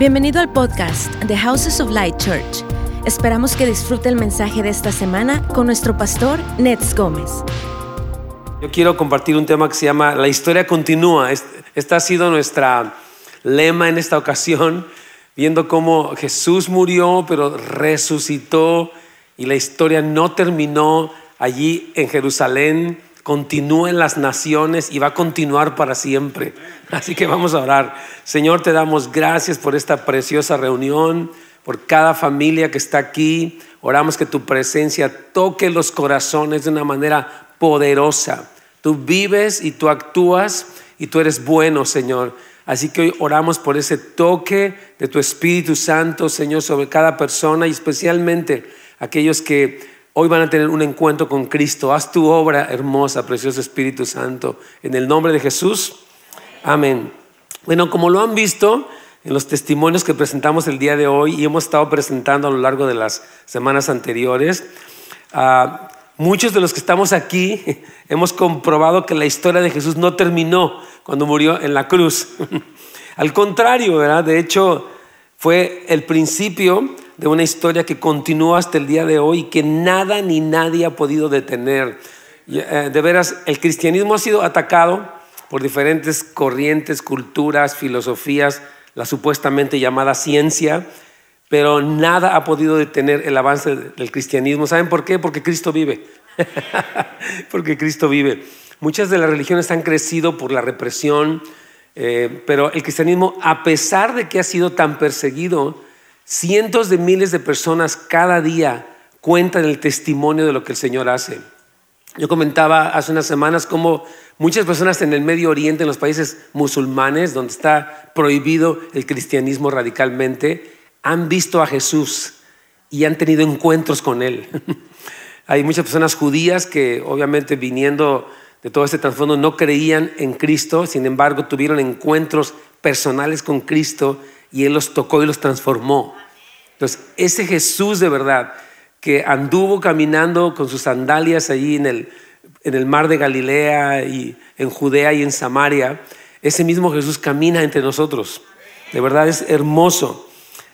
Bienvenido al podcast The Houses of Light Church. Esperamos que disfrute el mensaje de esta semana con nuestro pastor Nets Gómez. Yo quiero compartir un tema que se llama La historia continúa. Esta ha sido nuestra lema en esta ocasión, viendo cómo Jesús murió, pero resucitó y la historia no terminó allí en Jerusalén, continúa en las naciones y va a continuar para siempre. Así que vamos a orar. Señor, te damos gracias por esta preciosa reunión, por cada familia que está aquí. Oramos que tu presencia toque los corazones de una manera poderosa. Tú vives y tú actúas y tú eres bueno, Señor. Así que hoy oramos por ese toque de tu Espíritu Santo, Señor, sobre cada persona y especialmente aquellos que hoy van a tener un encuentro con Cristo. Haz tu obra hermosa, precioso Espíritu Santo. En el nombre de Jesús. Amén. Bueno, como lo han visto en los testimonios que presentamos el día de hoy y hemos estado presentando a lo largo de las semanas anteriores, ah, muchos de los que estamos aquí hemos comprobado que la historia de Jesús no terminó cuando murió en la cruz. Al contrario, ¿verdad? De hecho, fue el principio de una historia que continúa hasta el día de hoy que nada ni nadie ha podido detener. Eh, de veras, el cristianismo ha sido atacado por diferentes corrientes, culturas, filosofías, la supuestamente llamada ciencia, pero nada ha podido detener el avance del cristianismo. ¿Saben por qué? Porque Cristo vive. Porque Cristo vive. Muchas de las religiones han crecido por la represión, eh, pero el cristianismo, a pesar de que ha sido tan perseguido, Cientos de miles de personas cada día cuentan el testimonio de lo que el Señor hace. Yo comentaba hace unas semanas cómo muchas personas en el Medio Oriente, en los países musulmanes, donde está prohibido el cristianismo radicalmente, han visto a Jesús y han tenido encuentros con Él. Hay muchas personas judías que obviamente viniendo de todo este trasfondo no creían en Cristo, sin embargo tuvieron encuentros personales con Cristo y Él los tocó y los transformó. Entonces, ese Jesús de verdad que anduvo caminando con sus sandalias allí en el, en el mar de Galilea y en Judea y en Samaria, ese mismo Jesús camina entre nosotros. De verdad es hermoso.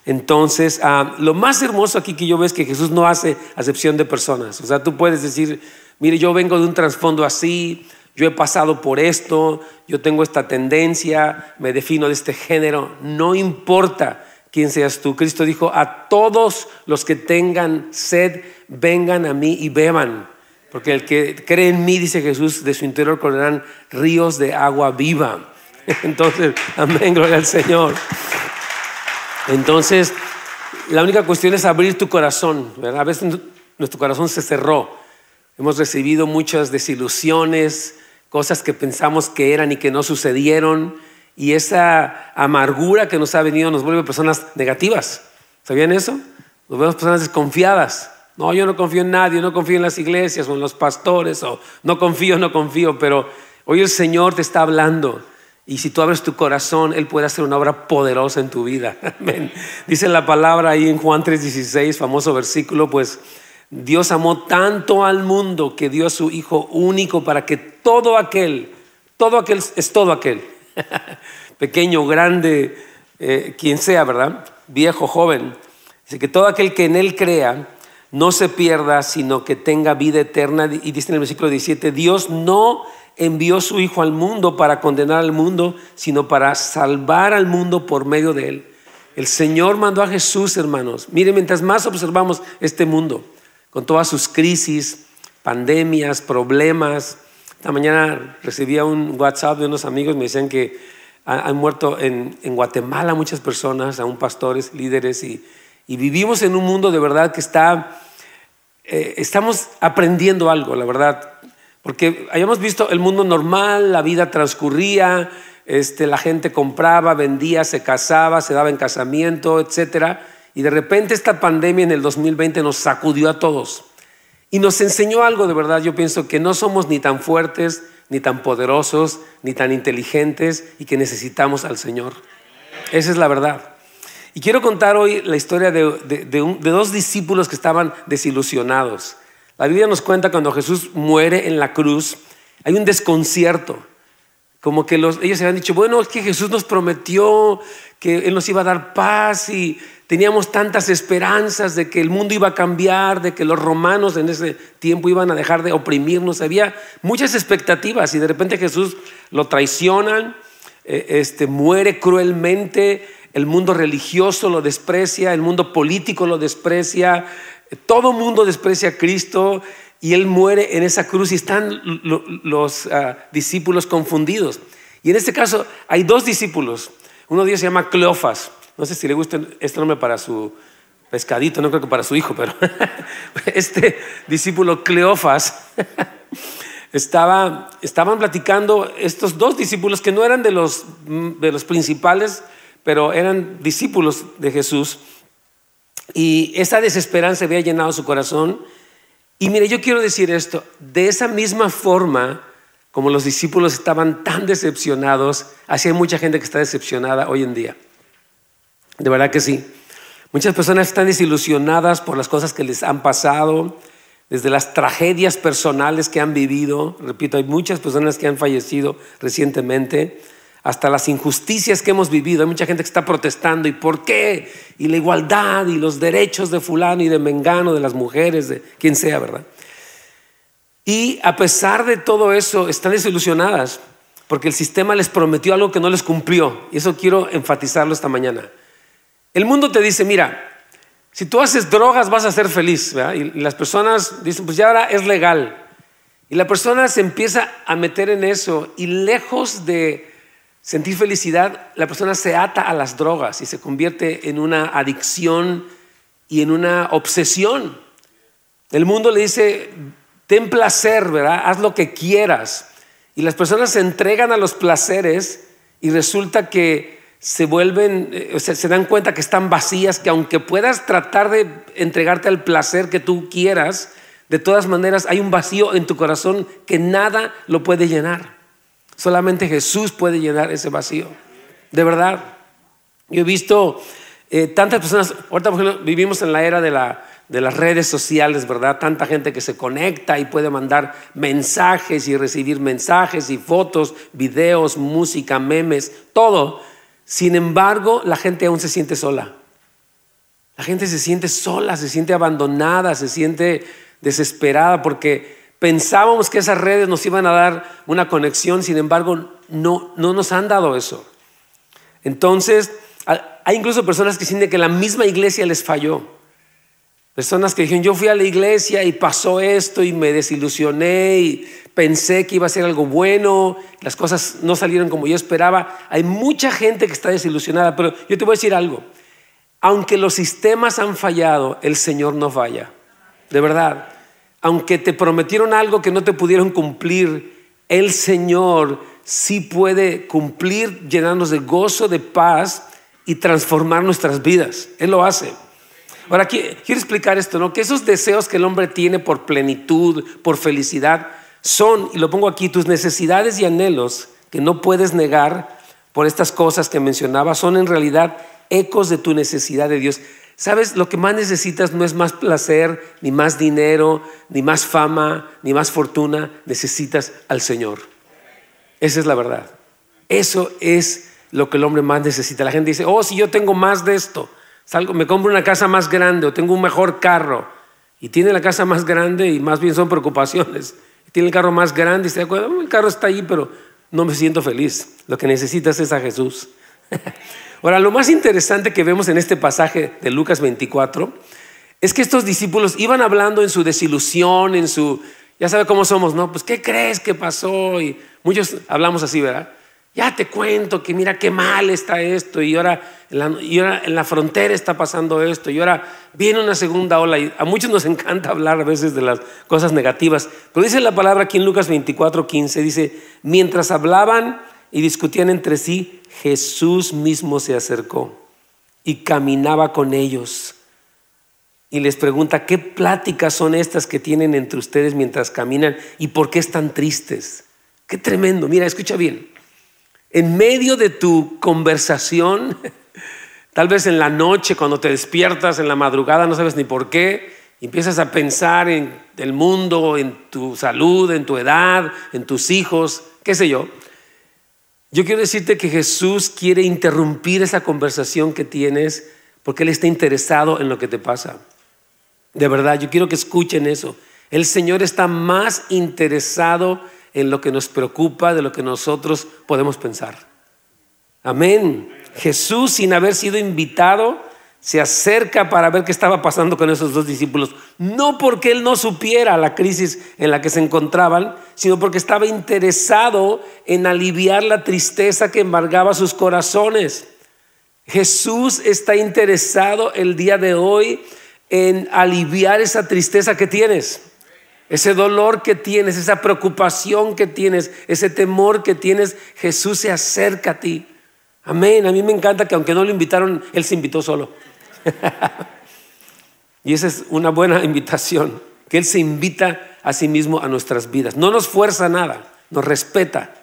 Entonces, ah, lo más hermoso aquí que yo veo es que Jesús no hace acepción de personas. O sea, tú puedes decir, mire, yo vengo de un trasfondo así, yo he pasado por esto, yo tengo esta tendencia, me defino de este género, no importa quién seas tú. Cristo dijo, a todos los que tengan sed, vengan a mí y beban. Porque el que cree en mí, dice Jesús, de su interior correrán ríos de agua viva. Entonces, amén, gloria al Señor. Entonces, la única cuestión es abrir tu corazón. A veces nuestro corazón se cerró. Hemos recibido muchas desilusiones, cosas que pensamos que eran y que no sucedieron, y esa amargura que nos ha venido nos vuelve personas negativas. ¿Sabían eso? Nos vemos personas desconfiadas. No, yo no confío en nadie, no confío en las iglesias o en los pastores, o no confío, no confío, pero hoy el Señor te está hablando. Y si tú abres tu corazón, Él puede hacer una obra poderosa en tu vida. Amén. Dice la palabra ahí en Juan 3:16, famoso versículo, pues Dios amó tanto al mundo que dio a su Hijo único para que todo aquel, todo aquel es todo aquel, pequeño, grande, eh, quien sea, ¿verdad? Viejo, joven. Dice que todo aquel que en Él crea no se pierda, sino que tenga vida eterna. Y dice en el versículo 17, Dios no envió su Hijo al mundo para condenar al mundo, sino para salvar al mundo por medio de Él. El Señor mandó a Jesús, hermanos. Miren, mientras más observamos este mundo, con todas sus crisis, pandemias, problemas. Esta mañana recibía un WhatsApp de unos amigos, me decían que han muerto en, Guatemala muchas personas, aún pastores, líderes, y, vivimos en un mundo de verdad que está, eh, estamos aprendiendo algo, la verdad, porque hayamos visto el mundo normal, la vida transcurría, este, la gente compraba, vendía, se casaba, se daba en casamiento, etcétera y de repente esta pandemia en el 2020 nos sacudió a todos y nos enseñó algo de verdad. Yo pienso que no somos ni tan fuertes, ni tan poderosos, ni tan inteligentes y que necesitamos al Señor. Esa es la verdad. Y quiero contar hoy la historia de, de, dos discípulos que estaban desilusionados. La Biblia nos cuenta cuando Jesús muere en la cruz, hay un desconcierto como que los, ellos se habían dicho, bueno, es que Jesús nos prometió que Él nos iba a dar paz y teníamos tantas esperanzas de que el mundo iba a cambiar, de que los romanos en ese tiempo iban a dejar de oprimirnos. Había muchas expectativas y de repente Jesús lo traicionan, eh, este, muere cruelmente, el mundo religioso lo desprecia, el mundo político lo desprecia, todo mundo desprecia a Cristo y él muere en esa cruz y están los ah, discípulos confundidos. Y en este caso hay dos discípulos. Uno de ellos se llama Cleofas. No sé si le gusta este nombre para su pescadito, no creo que para su hijo, pero este discípulo Cleofas estaba, estaban platicando estos dos discípulos que no eran de los, de los principales, pero eran discípulos de Jesús. Y esa desesperanza había llenado su corazón y mire, yo quiero decir esto, de esa misma forma como los discípulos estaban tan decepcionados, así hay mucha gente que está decepcionada hoy en día. De verdad que sí. Muchas personas están desilusionadas por las cosas que les han pasado, desde las tragedias personales que han vivido. Repito, hay muchas personas que han fallecido recientemente hasta las injusticias que hemos vivido. Hay mucha gente que está protestando. ¿Y por qué? Y la igualdad y los derechos de fulano y de mengano, de las mujeres, de quien sea, ¿verdad? Y a pesar de todo eso, están desilusionadas porque el sistema les prometió algo que no les cumplió. Y eso quiero enfatizarlo esta mañana. El mundo te dice, mira, si tú haces drogas vas a ser feliz. Y las personas dicen, pues ya ahora es legal. Y la persona se empieza a meter en eso y lejos de sentir felicidad, la persona se ata a las drogas y se convierte en una adicción y en una obsesión. El mundo le dice, ten placer, ¿verdad? Haz lo que quieras. Y las personas se entregan a los placeres y resulta que se vuelven, eh, o sea, se dan cuenta que están vacías, que aunque puedas tratar de entregarte al placer que tú quieras, de todas maneras hay un vacío en tu corazón que nada lo puede llenar. Solamente Jesús puede llenar ese vacío. De verdad. Yo he visto eh, tantas personas, ahorita por ejemplo, vivimos en la era de, la, de las redes sociales, ¿verdad? Tanta gente que se conecta y puede mandar mensajes y recibir mensajes y fotos, videos, música, memes, todo. Sin embargo, la gente aún se siente sola. La gente se siente sola, se siente abandonada, se siente desesperada porque Pensábamos que esas redes nos iban a dar una conexión, sin embargo, no, no nos han dado eso. Entonces, hay incluso personas que sienten que la misma iglesia les falló. Personas que dijeron, yo fui a la iglesia y pasó esto y me desilusioné y pensé que iba a ser algo bueno, las cosas no salieron como yo esperaba. Hay mucha gente que está desilusionada, pero yo te voy a decir algo. Aunque los sistemas han fallado, el Señor no falla. De verdad aunque te prometieron algo que no te pudieron cumplir, el Señor sí puede cumplir, llenarnos de gozo, de paz y transformar nuestras vidas. Él lo hace. Ahora, quiero explicar esto, ¿no? Que esos deseos que el hombre tiene por plenitud, por felicidad, son, y lo pongo aquí, tus necesidades y anhelos que no puedes negar por estas cosas que mencionaba, son en realidad ecos de tu necesidad de Dios. Sabes, lo que más necesitas no es más placer, ni más dinero, ni más fama, ni más fortuna. Necesitas al Señor. Esa es la verdad. Eso es lo que el hombre más necesita. La gente dice, oh, si yo tengo más de esto, salgo, me compro una casa más grande o tengo un mejor carro. Y tiene la casa más grande y más bien son preocupaciones. tiene el carro más grande y se da cuenta, oh, el carro está ahí, pero no me siento feliz. Lo que necesitas es a Jesús. Ahora, lo más interesante que vemos en este pasaje de Lucas 24 es que estos discípulos iban hablando en su desilusión, en su, ya sabe cómo somos, ¿no? Pues, ¿qué crees que pasó? Y muchos hablamos así, ¿verdad? Ya te cuento que mira qué mal está esto y ahora, en la, y ahora en la frontera está pasando esto y ahora viene una segunda ola y a muchos nos encanta hablar a veces de las cosas negativas, pero dice la palabra aquí en Lucas 24, 15, dice, mientras hablaban y discutían entre sí, Jesús mismo se acercó y caminaba con ellos. Y les pregunta, ¿qué pláticas son estas que tienen entre ustedes mientras caminan y por qué están tristes? Qué tremendo. Mira, escucha bien. En medio de tu conversación, tal vez en la noche cuando te despiertas, en la madrugada, no sabes ni por qué, empiezas a pensar en el mundo, en tu salud, en tu edad, en tus hijos, qué sé yo. Yo quiero decirte que Jesús quiere interrumpir esa conversación que tienes porque Él está interesado en lo que te pasa. De verdad, yo quiero que escuchen eso. El Señor está más interesado en lo que nos preocupa de lo que nosotros podemos pensar. Amén. Jesús, sin haber sido invitado, se acerca para ver qué estaba pasando con esos dos discípulos. No porque él no supiera la crisis en la que se encontraban, sino porque estaba interesado en aliviar la tristeza que embargaba sus corazones. Jesús está interesado el día de hoy en aliviar esa tristeza que tienes, ese dolor que tienes, esa preocupación que tienes, ese temor que tienes. Jesús se acerca a ti. Amén. A mí me encanta que aunque no lo invitaron, Él se invitó solo. y esa es una buena invitación, que Él se invita a sí mismo a nuestras vidas. No nos fuerza nada, nos respeta,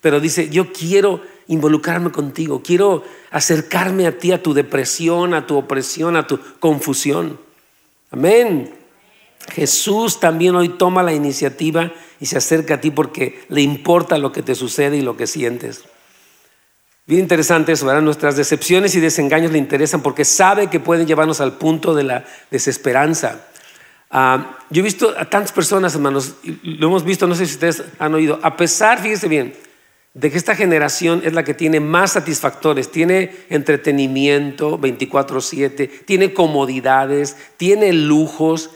pero dice, yo quiero involucrarme contigo, quiero acercarme a ti, a tu depresión, a tu opresión, a tu confusión. Amén. Jesús también hoy toma la iniciativa y se acerca a ti porque le importa lo que te sucede y lo que sientes. Bien interesante eso, ¿verdad? Nuestras decepciones y desengaños le interesan porque sabe que pueden llevarnos al punto de la desesperanza. Ah, yo he visto a tantas personas, hermanos, lo hemos visto, no sé si ustedes han oído, a pesar, fíjense bien, de que esta generación es la que tiene más satisfactores, tiene entretenimiento 24/7, tiene comodidades, tiene lujos,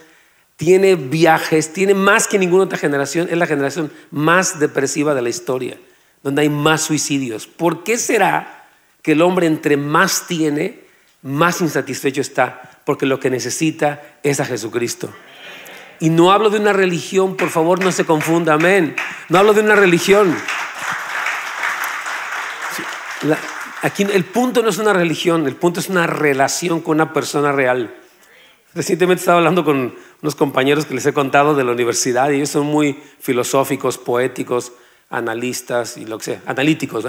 tiene viajes, tiene más que ninguna otra generación, es la generación más depresiva de la historia, donde hay más suicidios. ¿Por qué será que el hombre entre más tiene, más insatisfecho está? Porque lo que necesita es a Jesucristo. Y no hablo de una religión, por favor no se confunda, amén. No hablo de una religión aquí el punto no es una religión, el punto es una relación con una persona real. Recientemente estaba hablando con unos compañeros que les he contado de la universidad y ellos son muy filosóficos, poéticos, analistas y lo que sea, analíticos.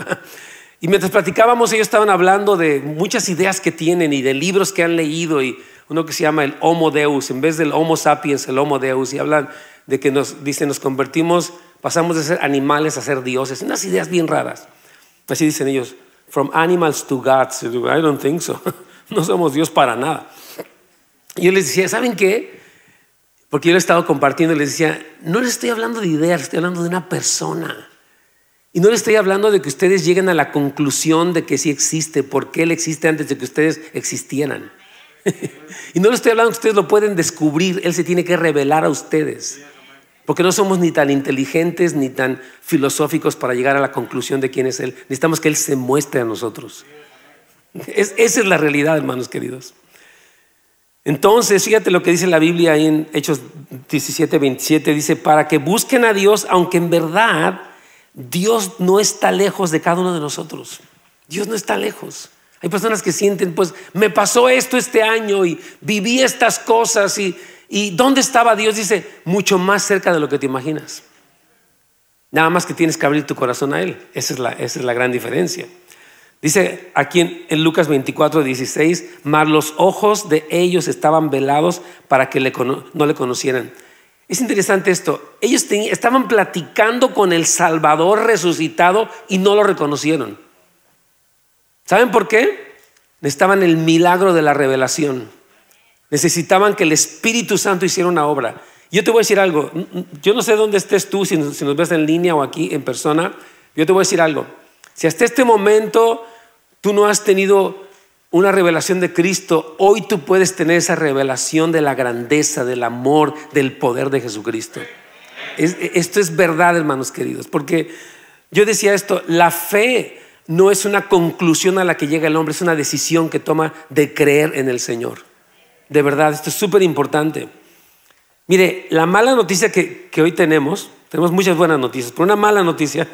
Y mientras platicábamos, ellos estaban hablando de muchas ideas que tienen y de libros que han leído y uno que se llama el Homo Deus, en vez del Homo sapiens, el Homo Deus, y hablan de que nos, dicen, nos convertimos, pasamos de ser animales a ser dioses, unas ideas bien raras. Así dicen ellos, from animals to gods. I don't think so. No somos Dios para nada. Y yo les decía, ¿saben qué? Porque yo le he estado compartiendo y les decía, no les estoy hablando de ideas, estoy hablando de una persona. Y no les estoy hablando de que ustedes lleguen a la conclusión de que sí existe, porque Él existe antes de que ustedes existieran. y no les estoy hablando que ustedes lo pueden descubrir, Él se tiene que revelar a ustedes. Porque no somos ni tan inteligentes ni tan filosóficos para llegar a la conclusión de quién es Él. Necesitamos que Él se muestre a nosotros. esa es la realidad, hermanos queridos. Entonces, fíjate lo que dice la Biblia ahí en Hechos 17, 27. Dice, para que busquen a Dios, aunque en verdad Dios no está lejos de cada uno de nosotros. Dios no está lejos. Hay personas que sienten, pues, me pasó esto este año y viví estas cosas y ¿Y dónde estaba Dios? Dice, mucho más cerca de lo que te imaginas. Nada más que tienes que abrir tu corazón a Él. Esa es la, esa es la gran diferencia. Dice aquí en, Lucas 24, 16, mas los ojos de ellos estaban velados para que no le conocieran. Es interesante esto. Ellos estaban platicando con el Salvador resucitado y no lo reconocieron. ¿Saben por qué? Estaban el milagro de la revelación. Necesitaban que el Espíritu Santo hiciera una obra. Yo te voy a decir algo. Yo no sé dónde estés tú, si nos, ves en línea o aquí en persona. Yo te voy a decir algo. Si hasta este momento tú no has tenido una revelación de Cristo, hoy tú puedes tener esa revelación de la grandeza, del amor, del poder de Jesucristo. esto es verdad, hermanos queridos, porque yo decía esto, la fe no es una conclusión a la que llega el hombre, es una decisión que toma de creer en el Señor. De verdad, esto es súper importante. Mire, la mala noticia que, hoy tenemos, tenemos muchas buenas noticias, pero una mala noticia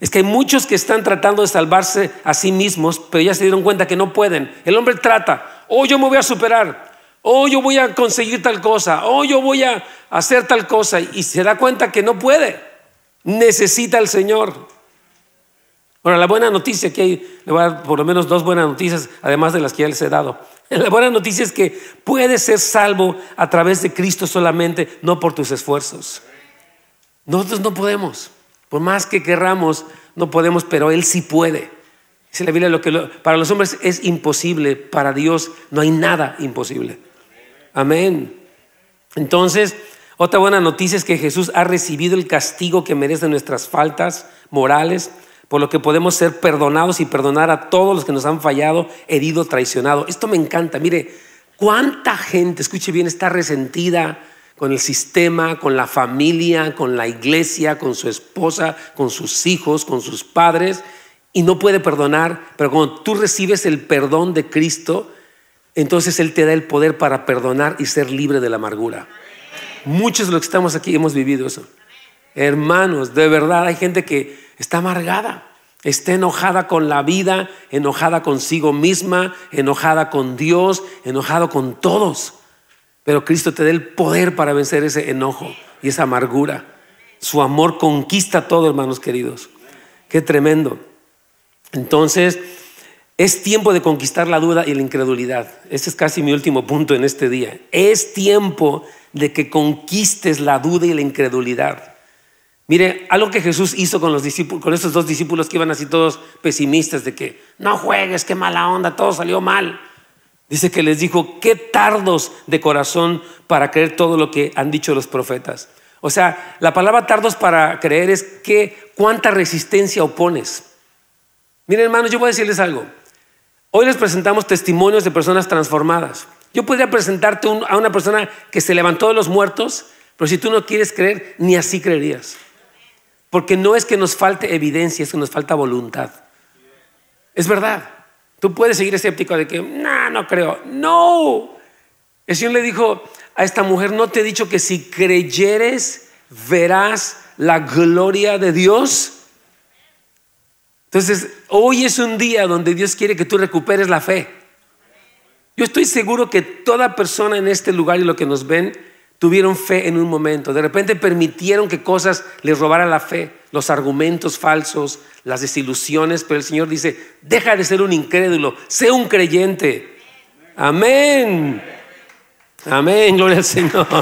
es que hay muchos que están tratando de salvarse a sí mismos, pero ya se dieron cuenta que no pueden. El hombre trata, oh yo me voy a superar, oh yo voy a conseguir tal cosa, oh yo voy a hacer tal cosa, y se da cuenta que no puede. Necesita al Señor. Ahora, la buena noticia que hay, le voy a dar por lo menos dos buenas noticias, además de las que ya les he dado. La buena noticia es que puedes ser salvo a través de Cristo solamente, no por tus esfuerzos. Nosotros no podemos. Por más que querramos, no podemos, pero Él sí puede. Dice la Biblia, lo que para los hombres es imposible, para Dios no hay nada imposible. Amén. Entonces, otra buena noticia es que Jesús ha recibido el castigo que merecen nuestras faltas morales, por lo que podemos ser perdonados y perdonar a todos los que nos han fallado, herido, traicionado. Esto me encanta. Mire, cuánta gente, escuche bien, está resentida con el sistema, con la familia, con la iglesia, con su esposa, con sus hijos, con sus padres, y no puede perdonar, pero cuando tú recibes el perdón de Cristo, entonces Él te da el poder para perdonar y ser libre de la amargura. Muchos de los que estamos aquí hemos vivido eso. Hermanos, de verdad hay gente que está amargada, está enojada con la vida, enojada consigo misma, enojada con Dios, enojado con todos. Pero Cristo te da el poder para vencer ese enojo y esa amargura. Su amor conquista todo, hermanos queridos. Qué tremendo. Entonces, es tiempo de conquistar la duda y la incredulidad. Ese es casi mi último punto en este día. Es tiempo de que conquistes la duda y la incredulidad. Mire, algo que Jesús hizo con los discípulos, con estos dos discípulos que iban así todos pesimistas de que no juegues, qué mala onda, todo salió mal. Dice que les dijo, qué tardos de corazón para creer todo lo que han dicho los profetas. O sea, la palabra tardos para creer es que cuánta resistencia opones. Miren hermanos, yo voy a decirles algo. Hoy les presentamos testimonios de personas transformadas. Yo podría presentarte a una persona que se levantó de los muertos, pero si tú no quieres creer, ni así creerías. Porque no es que nos falte evidencia, es que nos falta voluntad. Es verdad. Tú puedes seguir escéptico de que, no, no creo. No. El Señor le dijo a esta mujer, no te he dicho que si creyeres, verás la gloria de Dios. Entonces, hoy es un día donde Dios quiere que tú recuperes la fe. Yo estoy seguro que toda persona en este lugar y lo que nos ven tuvieron fe en un momento. De repente permitieron que cosas les robaran la fe, los argumentos falsos, las desilusiones, pero el Señor dice, deja de ser un incrédulo, sé un creyente. Amén. Amén, gloria al Señor.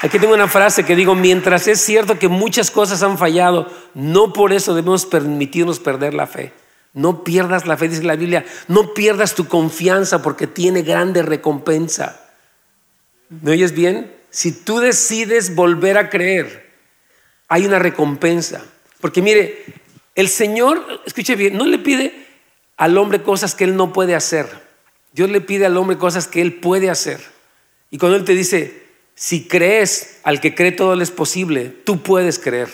Aquí tengo una frase que digo, mientras es cierto que muchas cosas han fallado, no por eso debemos permitirnos perder la fe. No pierdas la fe, dice la Biblia, no pierdas tu confianza porque tiene grande recompensa. ¿Me oyes bien? Si tú decides volver a creer, hay una recompensa. Porque mire, el Señor, escuche bien, no le pide al hombre cosas que Él no puede hacer. Dios le pide al hombre cosas que Él puede hacer. Y cuando Él te dice, si crees al que cree todo le es posible, tú puedes creer.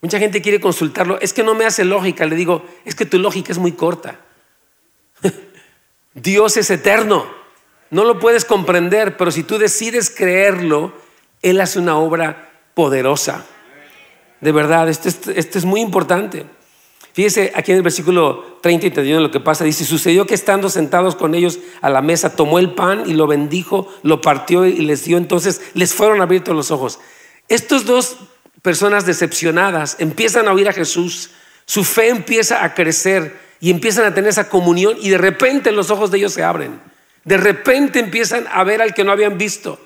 Mucha gente quiere consultarlo, es que no me hace lógica, le digo, es que tu lógica es muy corta. Dios es eterno. No lo puedes comprender, pero si tú decides creerlo, Él hace una obra poderosa. De verdad, esto es, muy importante. Fíjese aquí en el versículo 30 y 31 lo que pasa. Dice, sucedió que estando sentados con ellos a la mesa, tomó el pan y lo bendijo, lo partió y les dio. Entonces les fueron abiertos los ojos. Estos dos personas decepcionadas empiezan a oír a Jesús. Su fe empieza a crecer y empiezan a tener esa comunión y de repente los ojos de ellos se abren. De repente empiezan a ver al que no habían visto.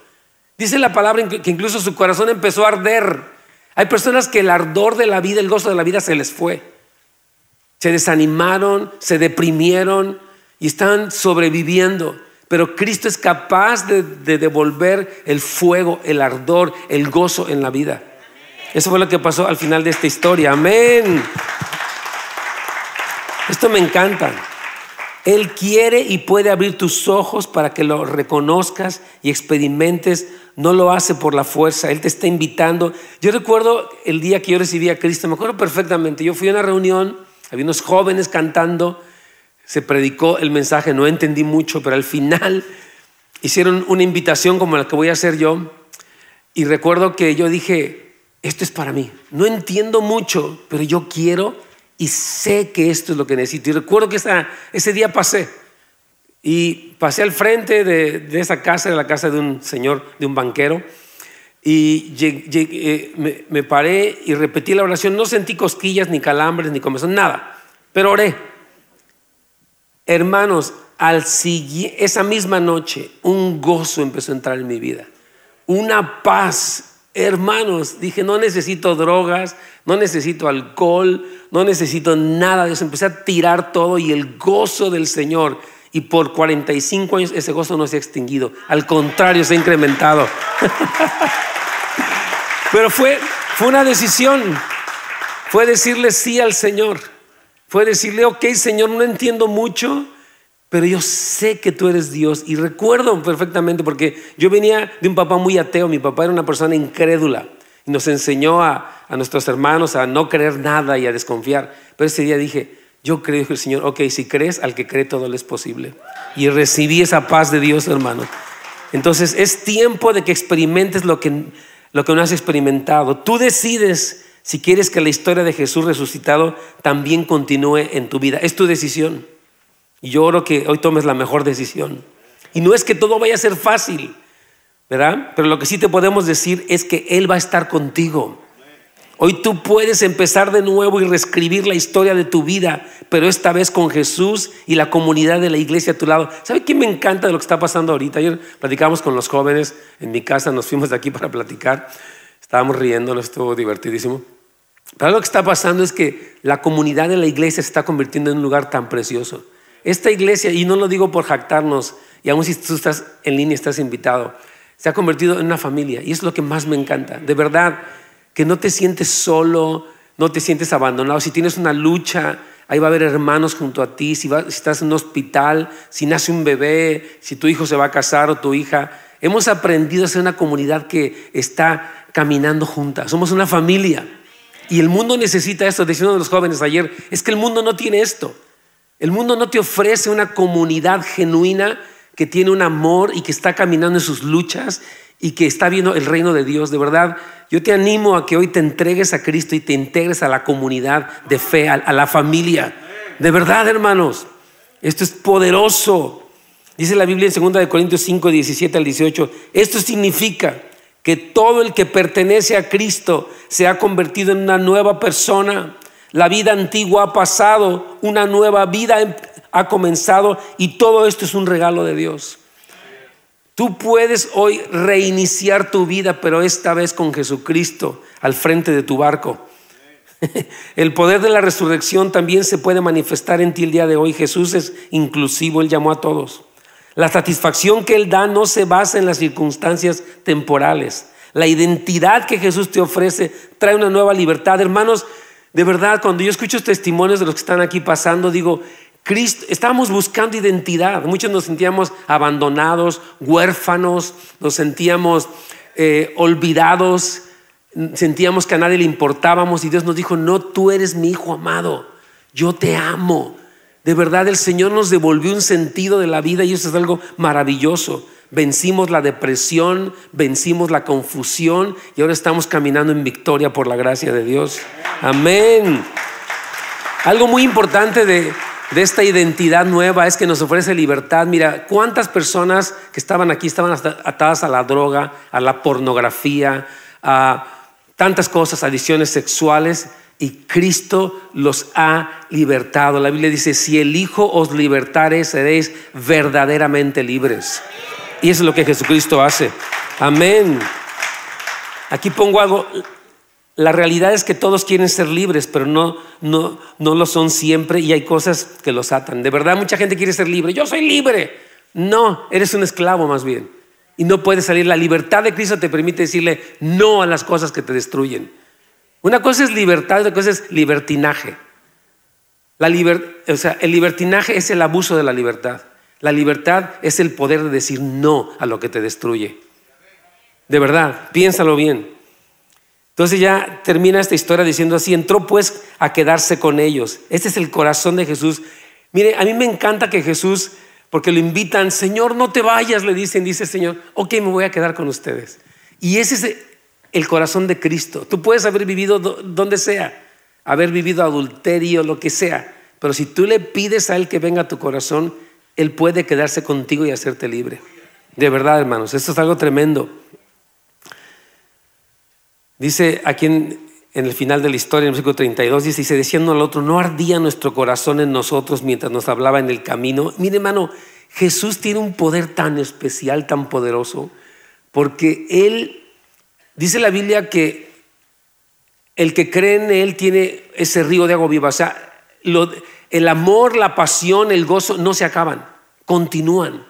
Dice la palabra que incluso su corazón empezó a arder. Hay personas que el ardor de la vida, el gozo de la vida se les fue. Se desanimaron, se deprimieron y están sobreviviendo. Pero Cristo es capaz de, devolver el fuego, el ardor, el gozo en la vida. Eso fue lo que pasó al final de esta historia. Amén. Esto me encanta. Él quiere y puede abrir tus ojos para que lo reconozcas y experimentes. No lo hace por la fuerza, Él te está invitando. Yo recuerdo el día que yo recibí a Cristo, me acuerdo perfectamente, yo fui a una reunión, había unos jóvenes cantando, se predicó el mensaje, no entendí mucho, pero al final hicieron una invitación como la que voy a hacer yo. Y recuerdo que yo dije, esto es para mí. No entiendo mucho, pero yo quiero y sé que esto es lo que necesito. Y recuerdo que ese día pasé y pasé al frente de, esa casa, de la casa de un señor, de un banquero, y eh, me, paré y repetí la oración. No sentí cosquillas, ni calambres, ni comezón, nada, pero oré. Hermanos, al esa misma noche un gozo empezó a entrar en mi vida, una paz Hermanos, dije, no necesito drogas, no necesito alcohol, no necesito nada eso. Empecé a tirar todo y el gozo del Señor. Y por 45 años ese gozo no se ha extinguido. Al contrario, se ha incrementado. Pero fue, fue una decisión. Fue decirle sí al Señor. Fue decirle, ok, Señor, no entiendo mucho, pero yo sé que tú eres Dios y recuerdo perfectamente porque yo venía de un papá muy ateo, mi papá era una persona incrédula y nos enseñó a, nuestros hermanos a no creer nada y a desconfiar. Pero ese día dije, yo creo que el Señor, ok, si crees, al que cree todo le es posible. Y recibí esa paz de Dios, hermano. Entonces es tiempo de que experimentes lo que, lo que no has experimentado. Tú decides si quieres que la historia de Jesús resucitado también continúe en tu vida. Es tu decisión. Y yo oro que hoy tomes la mejor decisión. Y no es que todo vaya a ser fácil, ¿verdad? Pero lo que sí te podemos decir es que Él va a estar contigo. Hoy tú puedes empezar de nuevo y reescribir la historia de tu vida, pero esta vez con Jesús y la comunidad de la iglesia a tu lado. ¿Sabe qué me encanta de lo que está pasando ahorita? Ayer platicamos con los jóvenes en mi casa, nos fuimos de aquí para platicar. Estábamos riendo, estuvo divertidísimo. Pero lo que está pasando es que la comunidad de la iglesia se está convirtiendo en un lugar tan precioso. Esta iglesia, y no lo digo por jactarnos, y aún si tú estás en línea, estás invitado, se ha convertido en una familia. Y es lo que más me encanta. De verdad, que no te sientes solo, no te sientes abandonado. Si tienes una lucha, ahí va a haber hermanos junto a ti. Si, si estás en un hospital, si nace un bebé, si tu hijo se va a casar o tu hija. Hemos aprendido a ser una comunidad que está caminando juntas. Somos una familia. Y el mundo necesita esto. Decía uno de los jóvenes ayer, es que el mundo no tiene esto. El mundo no te ofrece una comunidad genuina que tiene un amor y que está caminando en sus luchas y que está viendo el reino de Dios. De verdad, yo te animo a que hoy te entregues a Cristo y te integres a la comunidad de fe, a, la familia. De verdad, hermanos, esto es poderoso. Dice la Biblia en 2 Corintios 5, 17 al 18. Esto significa que todo el que pertenece a Cristo se ha convertido en una nueva persona. La vida antigua ha pasado, una nueva vida em, ha comenzado y todo esto es un regalo de Dios. Tú puedes hoy reiniciar tu vida, pero esta vez con Jesucristo al frente de tu barco. El poder de la resurrección también se puede manifestar en ti el día de hoy. Jesús es inclusivo, Él llamó a todos. La satisfacción que Él da no se basa en las circunstancias temporales. La identidad que Jesús te ofrece trae una nueva libertad. Hermanos, de verdad, cuando yo escucho testimonios de los que están aquí pasando, digo, Cristo, estábamos buscando identidad. Muchos nos sentíamos abandonados, huérfanos, nos sentíamos eh, olvidados, sentíamos que a nadie le importábamos y Dios nos dijo, no, tú eres mi hijo amado, yo te amo. De verdad el Señor nos devolvió un sentido de la vida y eso es algo maravilloso. Vencimos la depresión, vencimos la confusión y ahora estamos caminando en victoria por la gracia de Dios. Amén. Algo muy importante de, esta identidad nueva es que nos ofrece libertad. Mira, cuántas personas que estaban aquí estaban atadas a la droga, a la pornografía, a tantas cosas, adiciones sexuales, y Cristo los ha libertado. La Biblia dice, si el Hijo os libertare, seréis verdaderamente libres. Y eso es lo que Jesucristo hace. Amén. Aquí pongo algo. La realidad es que todos quieren ser libres, pero no, no, no lo son siempre y hay cosas que los atan. De verdad, mucha gente quiere ser libre. Yo soy libre. No, eres un esclavo más bien. Y no puedes salir. La libertad de Cristo te permite decirle no a las cosas que te destruyen. Una cosa es libertad, otra cosa es libertinaje. La o sea, el libertinaje es el abuso de la libertad. La libertad es el poder de decir no a lo que te destruye. De verdad, piénsalo bien. Entonces ya termina esta historia diciendo así, entró pues a quedarse con ellos. Este es el corazón de Jesús. Mire, a mí me encanta que Jesús, porque lo invitan, Señor, no te vayas, le dicen, dice el Señor, ok, me voy a quedar con ustedes. Y ese es el corazón de Cristo. Tú puedes haber vivido donde sea, haber vivido adulterio, lo que sea, pero si tú le pides a Él que venga a tu corazón, él puede quedarse contigo y hacerte libre. De verdad, hermanos, esto es algo tremendo. Dice aquí en, el final de la historia, en el versículo 32, dice, y se al otro, no ardía nuestro corazón en nosotros mientras nos hablaba en el camino. Mire, hermano, Jesús tiene un poder tan especial, tan poderoso, porque Él Dice la Biblia que el que cree en Él tiene ese río de agua viva. O sea, el amor, la pasión, el gozo no se acaban, continúan.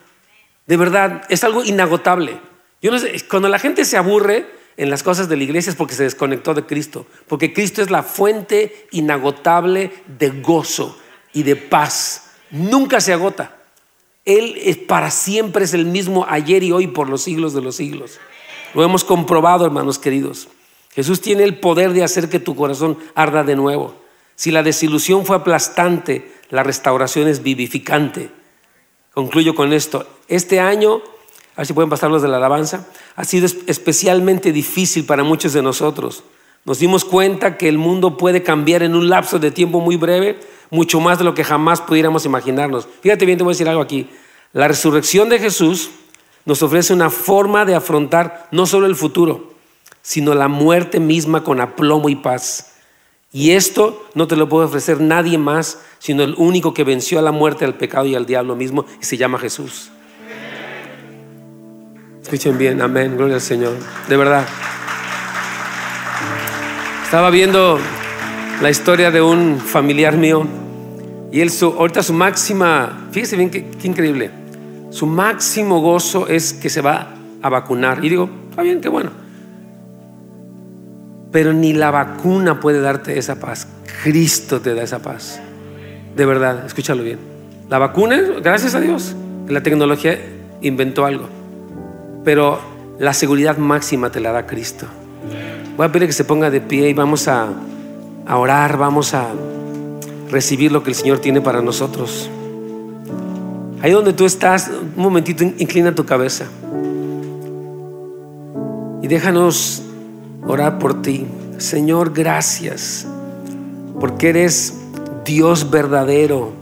De verdad, es algo inagotable. Yo no sé, cuando la gente se aburre en las cosas de la iglesia es porque se desconectó de Cristo, porque Cristo es la fuente inagotable de gozo y de paz. Nunca se agota. Él es para siempre es el mismo ayer y hoy por los siglos de los siglos. Lo hemos comprobado, hermanos queridos. Jesús tiene el poder de hacer que tu corazón arda de nuevo. Si la desilusión fue aplastante, la restauración es vivificante. Concluyo con esto. Este año, a ver si pueden pasar los de la alabanza, ha sido especialmente difícil para muchos de nosotros. Nos dimos cuenta que el mundo puede cambiar en un lapso de tiempo muy breve, mucho más de lo que jamás pudiéramos imaginarnos. Fíjate bien, te voy a decir algo aquí. La resurrección de Jesús nos ofrece una forma de afrontar no solo el futuro, sino la muerte misma con aplomo y paz. Y esto no te lo puede ofrecer nadie más, sino el único que venció a la muerte, al pecado y al diablo mismo, y se llama Jesús. Escuchen bien, amén, gloria al Señor. De verdad. Estaba viendo la historia de un familiar mío y él, su, ahorita su máxima, fíjese bien qué, qué increíble, su máximo gozo es que se va a vacunar. Y digo, está bien, qué bueno. Pero ni la vacuna puede darte esa paz. Cristo te da esa paz. De verdad, escúchalo bien. La vacuna, gracias a Dios, la tecnología inventó algo. Pero la seguridad máxima te la da Cristo. Voy a pedir que se ponga de pie y vamos a, a orar, vamos a recibir lo que el Señor tiene para nosotros. Ahí donde tú estás, un momentito, inclina tu cabeza. Y déjanos orar por ti. Señor, gracias, porque eres Dios verdadero,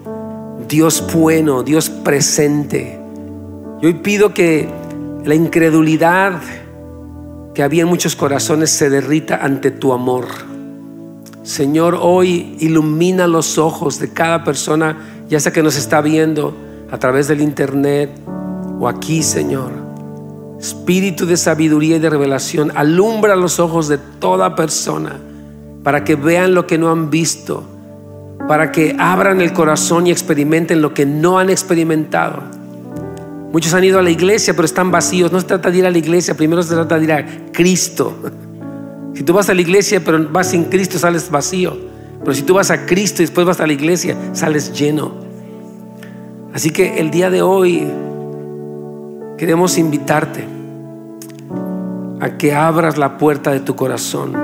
Dios bueno, Dios presente. Y hoy pido que la incredulidad que había en muchos corazones se derrita ante tu amor. Señor, hoy ilumina los ojos de cada persona, ya sea que nos está viendo a través del internet o aquí, Señor espíritu de sabiduría y de revelación, alumbra los ojos de toda persona para que vean lo que no han visto, para que abran el corazón y experimenten lo que no han experimentado. Muchos han ido a la iglesia, pero están vacíos. No se trata de ir a la iglesia, primero se trata de ir a Cristo. Si tú vas a la iglesia, pero vas sin Cristo, sales vacío. Pero si tú vas a Cristo y después vas a la iglesia, sales lleno. Así que el día de hoy queremos invitarte a que abras la puerta de tu corazón.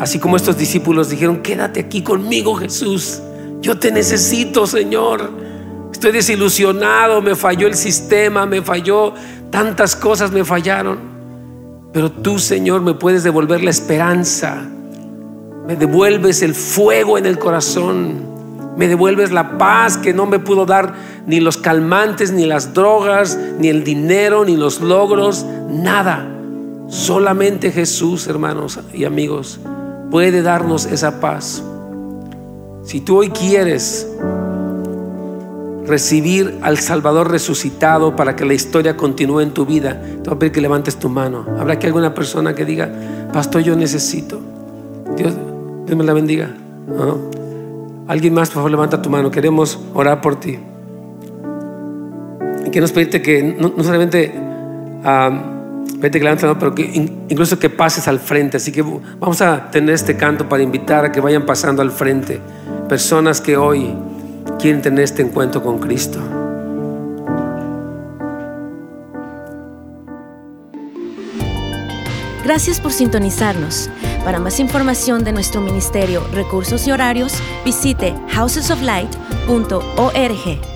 Así como estos discípulos dijeron, quédate aquí conmigo Jesús, yo te necesito Señor. Estoy desilusionado, me falló el sistema, me falló, tantas cosas me fallaron. Pero tú Señor me puedes devolver la esperanza, me devuelves el fuego en el corazón, me devuelves la paz que no me pudo dar ni los calmantes, ni las drogas, ni el dinero, ni los logros, nada. Solamente Jesús, hermanos y amigos, puede darnos esa paz. Si tú hoy quieres recibir al Salvador resucitado para que la historia continúe en tu vida, te voy a pedir que levantes tu mano. Habrá que alguna persona que diga, Pastor, yo necesito. Dios, Dios me la bendiga. Alguien más, por favor, levanta tu mano. Queremos orar por ti. Queremos pedirte que no, solamente vete que pero que incluso que pases al frente. Así que vamos a tener este canto para invitar a que vayan pasando al frente personas que hoy quieren tener este encuentro con Cristo. Gracias por sintonizarnos. Para más información de nuestro ministerio, recursos y horarios, visite housesoflight.org.